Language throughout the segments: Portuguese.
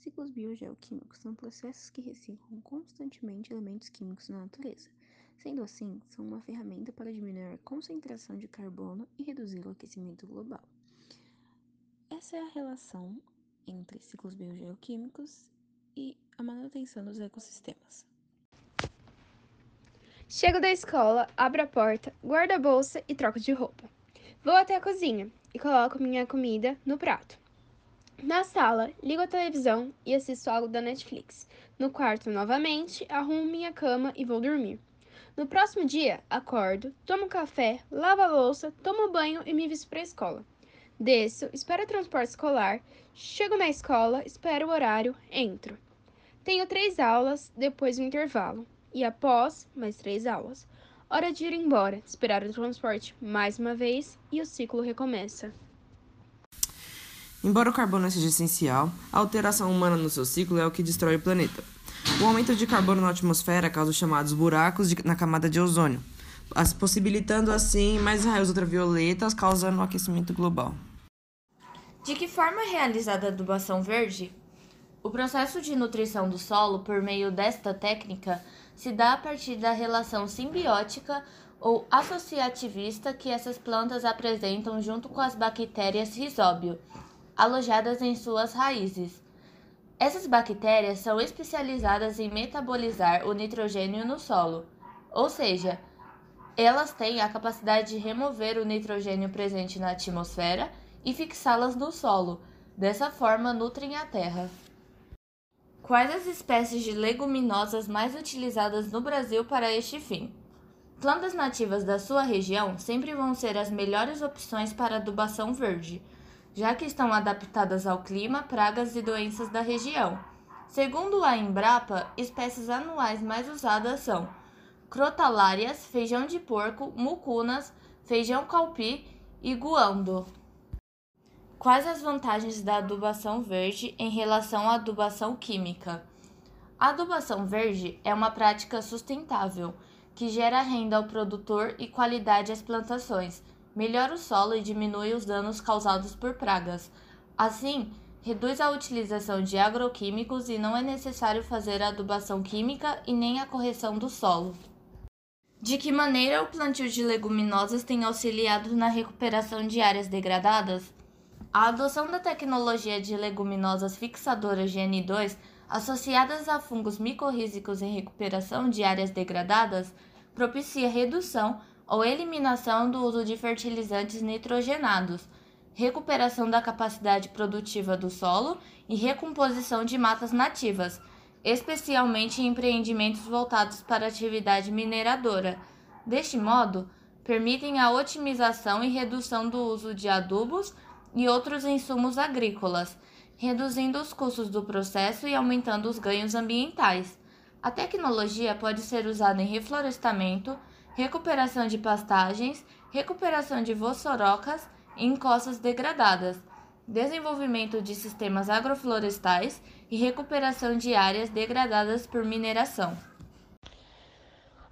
Ciclos biogeoquímicos são processos que reciclam constantemente elementos químicos na natureza. Sendo assim, são uma ferramenta para diminuir a concentração de carbono e reduzir o aquecimento global. Essa é a relação entre ciclos biogeoquímicos e a manutenção dos ecossistemas. Chego da escola, abro a porta, guardo a bolsa e troco de roupa. Vou até a cozinha e coloco minha comida no prato. Na sala, ligo a televisão e assisto algo da Netflix. No quarto, novamente, arrumo minha cama e vou dormir. No próximo dia, acordo, tomo café, lavo a louça, tomo banho e me visto para a escola. Desço, espero o transporte escolar, chego na escola, espero o horário, entro. Tenho três aulas, depois o intervalo. E após, mais três aulas. Hora de ir embora, esperar o transporte mais uma vez e o ciclo recomeça. Embora o carbono seja essencial, a alteração humana no seu ciclo é o que destrói o planeta. O aumento de carbono na atmosfera causa os chamados buracos de, na camada de ozônio, possibilitando assim mais raios ultravioletas, causando o aquecimento global. De que forma é realizada a adubação verde? O processo de nutrição do solo por meio desta técnica se dá a partir da relação simbiótica ou associativista que essas plantas apresentam junto com as bactérias risóbio alojadas em suas raízes. Essas bactérias são especializadas em metabolizar o nitrogênio no solo, ou seja, elas têm a capacidade de remover o nitrogênio presente na atmosfera e fixá-las no solo. Dessa forma, nutrem a terra. Quais as espécies de leguminosas mais utilizadas no Brasil para este fim? Plantas nativas da sua região sempre vão ser as melhores opções para adubação verde já que estão adaptadas ao clima, pragas e doenças da região. Segundo a Embrapa, espécies anuais mais usadas são crotalárias, feijão de porco, mucunas, feijão calpi e guando. Quais as vantagens da adubação verde em relação à adubação química? A adubação verde é uma prática sustentável que gera renda ao produtor e qualidade às plantações, melhora o solo e diminui os danos causados por pragas. Assim, reduz a utilização de agroquímicos e não é necessário fazer a adubação química e nem a correção do solo. De que maneira o plantio de leguminosas tem auxiliado na recuperação de áreas degradadas? A adoção da tecnologia de leguminosas fixadoras de N2 associadas a fungos micorrízicos em recuperação de áreas degradadas propicia redução ou eliminação do uso de fertilizantes nitrogenados, recuperação da capacidade produtiva do solo e recomposição de matas nativas, especialmente em empreendimentos voltados para atividade mineradora. Deste modo, permitem a otimização e redução do uso de adubos e outros insumos agrícolas, reduzindo os custos do processo e aumentando os ganhos ambientais. A tecnologia pode ser usada em reflorestamento, recuperação de pastagens, recuperação de vossorocas e encostas degradadas, desenvolvimento de sistemas agroflorestais e recuperação de áreas degradadas por mineração.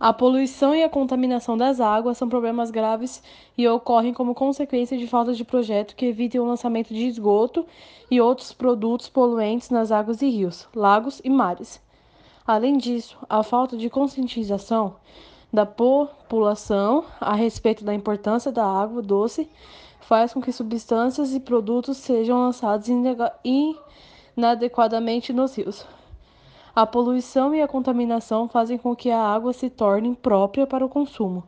A poluição e a contaminação das águas são problemas graves e ocorrem como consequência de falta de projeto que evite o lançamento de esgoto e outros produtos poluentes nas águas e rios, lagos e mares. Além disso, a falta de conscientização da população a respeito da importância da água doce faz com que substâncias e produtos sejam lançados inadequadamente nos rios. A poluição e a contaminação fazem com que a água se torne imprópria para o consumo,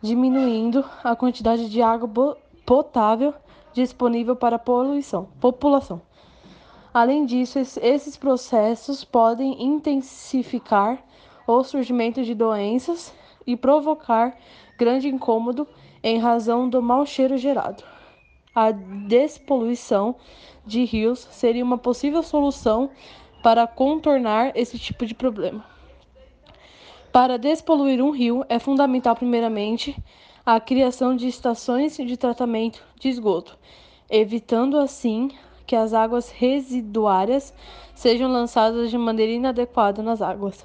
diminuindo a quantidade de água potável disponível para a poluição, população. Além disso, esses processos podem intensificar o surgimento de doenças e provocar grande incômodo em razão do mau cheiro gerado. A despoluição de rios seria uma possível solução para contornar esse tipo de problema. Para despoluir um rio, é fundamental, primeiramente, a criação de estações de tratamento de esgoto, evitando assim que as águas residuárias sejam lançadas de maneira inadequada nas águas.